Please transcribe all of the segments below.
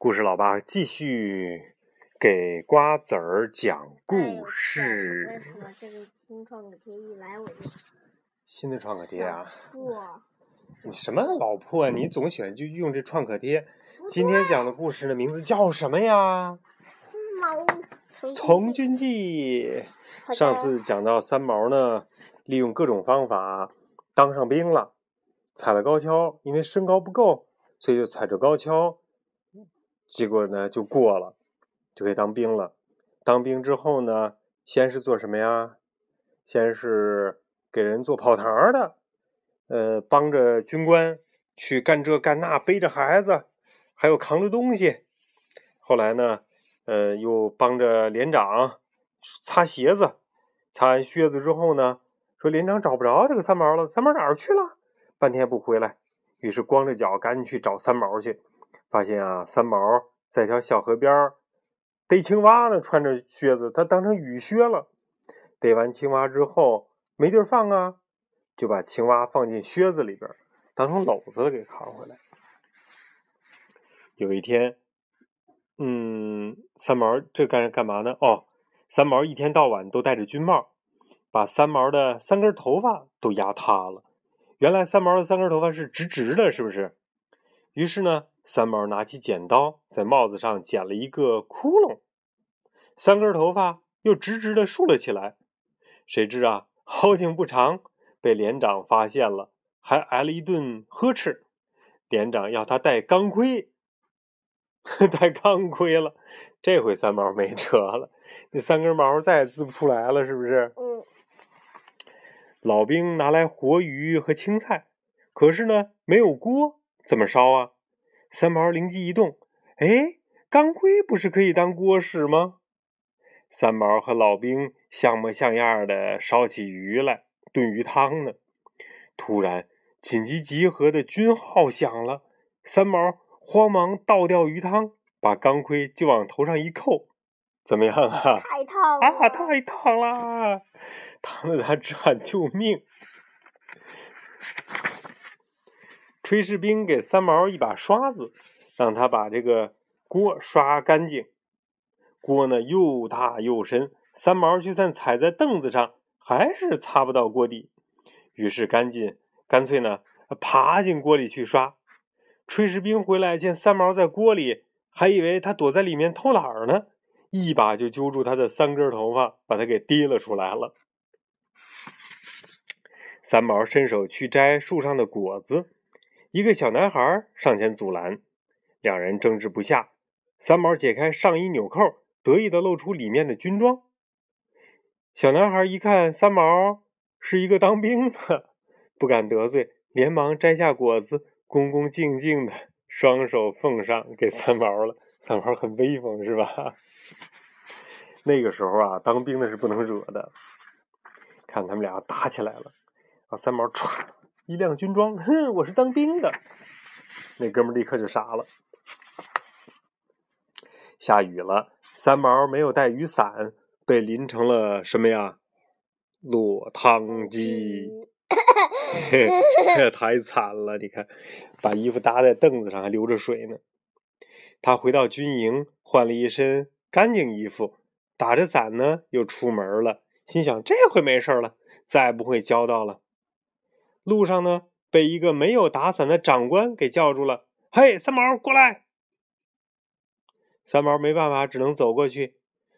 故事老爸继续给瓜子儿讲故事。为什么这个新创可贴一来我就新的创可贴啊？破？你什么老破？啊你总喜欢就用这创可贴。今天讲的故事的名字叫什么呀？三毛从从军记。上次讲到三毛呢，利用各种方法当上兵了，踩了高跷，因为身高不够，所以就踩着高跷。结果呢，就过了，就可以当兵了。当兵之后呢，先是做什么呀？先是给人做跑堂的，呃，帮着军官去干这干那，背着孩子，还有扛着东西。后来呢，呃，又帮着连长擦鞋子。擦完靴子之后呢，说连长找不着这个三毛了，三毛哪儿去了？半天不回来，于是光着脚赶紧去找三毛去。发现啊，三毛在一条小河边逮青蛙呢，穿着靴子，他当成雨靴了。逮完青蛙之后没地儿放啊，就把青蛙放进靴子里边，当成篓子给扛回来。有一天，嗯，三毛这干干嘛呢？哦，三毛一天到晚都戴着军帽，把三毛的三根头发都压塌了。原来三毛的三根头发是直直的，是不是？于是呢。三毛拿起剪刀，在帽子上剪了一个窟窿，三根头发又直直的竖了起来。谁知啊，好景不长，被连长发现了，还挨了一顿呵斥。连长要他戴钢盔，戴钢盔了。这回三毛没辙了，那三根毛再也滋不出来了，是不是？嗯。老兵拿来活鱼和青菜，可是呢，没有锅，怎么烧啊？三毛灵机一动，哎，钢盔不是可以当锅使吗？三毛和老兵像模像样的烧起鱼来炖鱼汤呢。突然，紧急集合的军号响了，三毛慌忙倒掉鱼汤，把钢盔就往头上一扣，怎么样啊？太烫啊！太烫了，烫得他直喊 救命。炊事兵给三毛一把刷子，让他把这个锅刷干净。锅呢又大又深，三毛就算踩在凳子上，还是擦不到锅底。于是赶紧，干脆呢爬进锅里去刷。炊事兵回来见三毛在锅里，还以为他躲在里面偷懒呢，一把就揪住他的三根头发，把他给提了出来了。三毛伸手去摘树上的果子。一个小男孩上前阻拦，两人争执不下。三毛解开上衣纽扣，得意的露出里面的军装。小男孩一看三毛是一个当兵的，不敢得罪，连忙摘下果子，恭恭敬敬的双手奉上给三毛了。三毛很威风，是吧？那个时候啊，当兵的是不能惹的。看他们俩打起来了，啊，三毛歘。一辆军装，哼，我是当兵的。那哥们立刻就傻了。下雨了，三毛没有带雨伞，被淋成了什么呀？落汤鸡。太惨了！你看，把衣服搭在凳子上，还流着水呢。他回到军营，换了一身干净衣服，打着伞呢，又出门了。心想：这回没事了，再不会浇到了。路上呢，被一个没有打伞的长官给叫住了。“嘿，三毛，过来！”三毛没办法，只能走过去，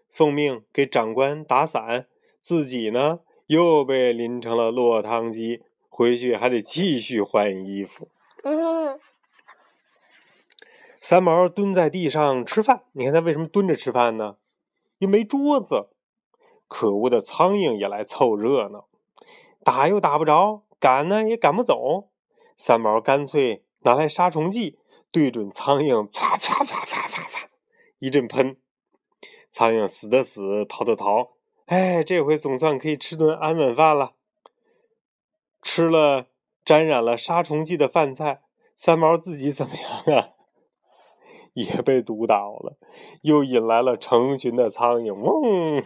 奉命给长官打伞，自己呢又被淋成了落汤鸡，回去还得继续换衣服。三毛蹲在地上吃饭，你看他为什么蹲着吃饭呢？又没桌子。可恶的苍蝇也来凑热闹，打又打不着。赶呢也赶不走，三毛干脆拿来杀虫剂，对准苍蝇，啪啪啪啪啪啪，一阵喷，苍蝇死的死，逃的逃，哎，这回总算可以吃顿安稳饭了。吃了沾染了杀虫剂的饭菜，三毛自己怎么样啊？也被毒倒了，又引来了成群的苍蝇，嗡，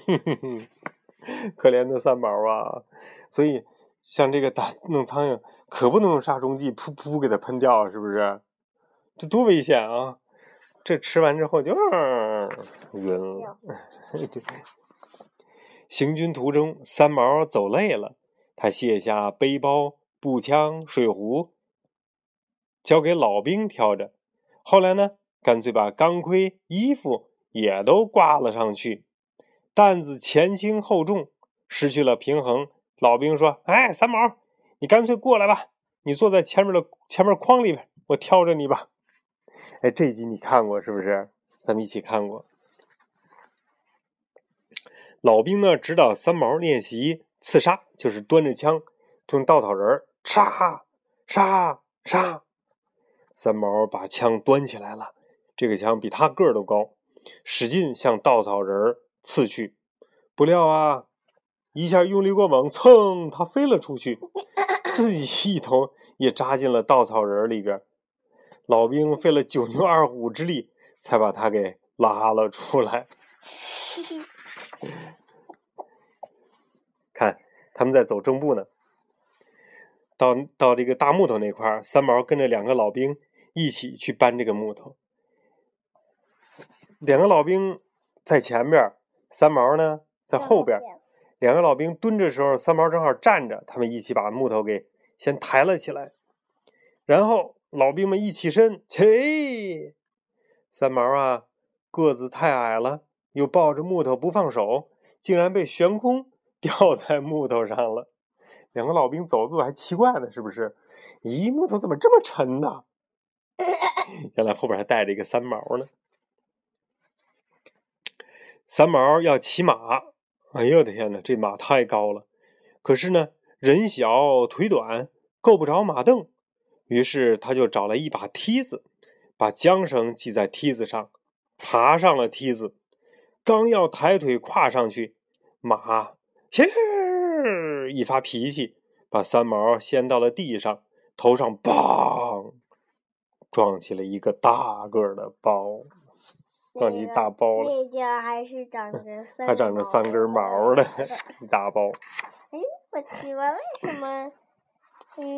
可怜的三毛啊！所以。像这个打弄苍蝇，可不能用杀虫剂，噗噗给它喷掉，是不是？这多危险啊！这吃完之后就、呃晕了。对行军途中，三毛走累了，他卸下背包、步枪、水壶，交给老兵挑着。后来呢，干脆把钢盔、衣服也都挂了上去，担子前轻后重，失去了平衡。老兵说：“哎，三毛，你干脆过来吧，你坐在前面的前面筐里边，我挑着你吧。”哎，这集你看过是不是？咱们一起看过。老兵呢，指导三毛练习刺杀，就是端着枪，用稻草人杀杀杀。三毛把枪端起来了，这个枪比他个儿都高，使劲向稻草人刺去。不料啊，一下用力过猛，噌，他飞了出去，自己一头也扎进了稻草人里边。老兵费了九牛二虎之力，才把他给拉了出来。看，他们在走正步呢。到到这个大木头那块儿，三毛跟着两个老兵一起去搬这个木头。两个老兵在前边，三毛呢在后边儿。两个老兵蹲着时候，三毛正好站着，他们一起把木头给先抬了起来。然后老兵们一起身，起。三毛啊，个子太矮了，又抱着木头不放手，竟然被悬空吊在木头上了。两个老兵走路还奇怪呢，是不是？咦，木头怎么这么沉呢？原来后边还带着一个三毛呢。三毛要骑马，哎呦我的天哪，这马太高了。可是呢，人小腿短，够不着马蹬。于是他就找了一把梯子，把缰绳系在梯子上，爬上了梯子。刚要抬腿跨上去，马咻一发脾气，把三毛掀到了地上，头上梆撞起了一个大个的包，撞起一大包了，那地儿还是长着三，还长着三根毛呢，一大包。哎，我奇怪，为什么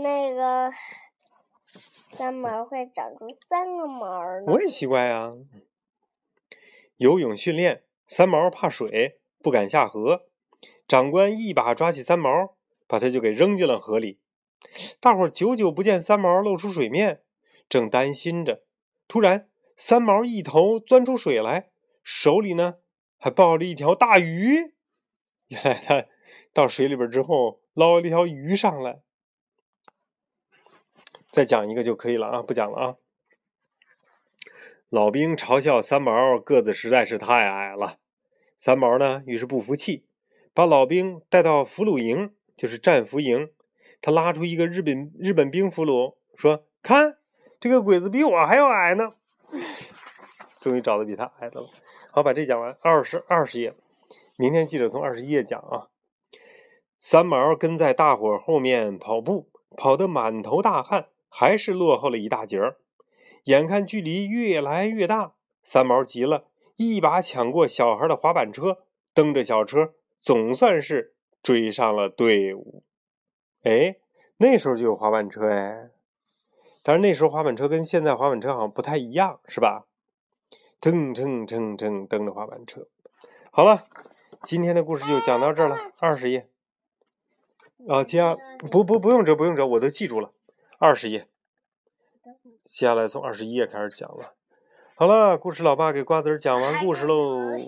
那个三毛会长出三个毛呢？我也奇怪啊。游泳训练，三毛怕水，不敢下河。长官一把抓起三毛，把他就给扔进了河里。大伙儿久久不见三毛露出水面，正担心着，突然三毛一头钻出水来，手里呢还抱着一条大鱼。原来他到水里边之后捞了一条鱼上来。再讲一个就可以了啊，不讲了啊。老兵嘲笑三毛个子实在是太矮了，三毛呢于是不服气，把老兵带到俘虏营，就是战俘营。他拉出一个日本日本兵俘虏，说：“看，这个鬼子比我还要矮呢。”终于找到比他矮的了。好，把这讲完。二十二十页，明天记着从二十一页讲啊。三毛跟在大伙后面跑步，跑得满头大汗，还是落后了一大截儿。眼看距离越来越大，三毛急了，一把抢过小孩的滑板车，蹬着小车，总算是追上了队伍。哎，那时候就有滑板车哎，但是那时候滑板车跟现在滑板车好像不太一样，是吧？蹭蹭蹭蹭蹬着滑板车。好了，今天的故事就讲到这儿了，二十页。啊，接下不不不用折不用折，我都记住了，二十页。接下来从二十一页开始讲了。好了，故事老爸给瓜子儿讲完故事喽。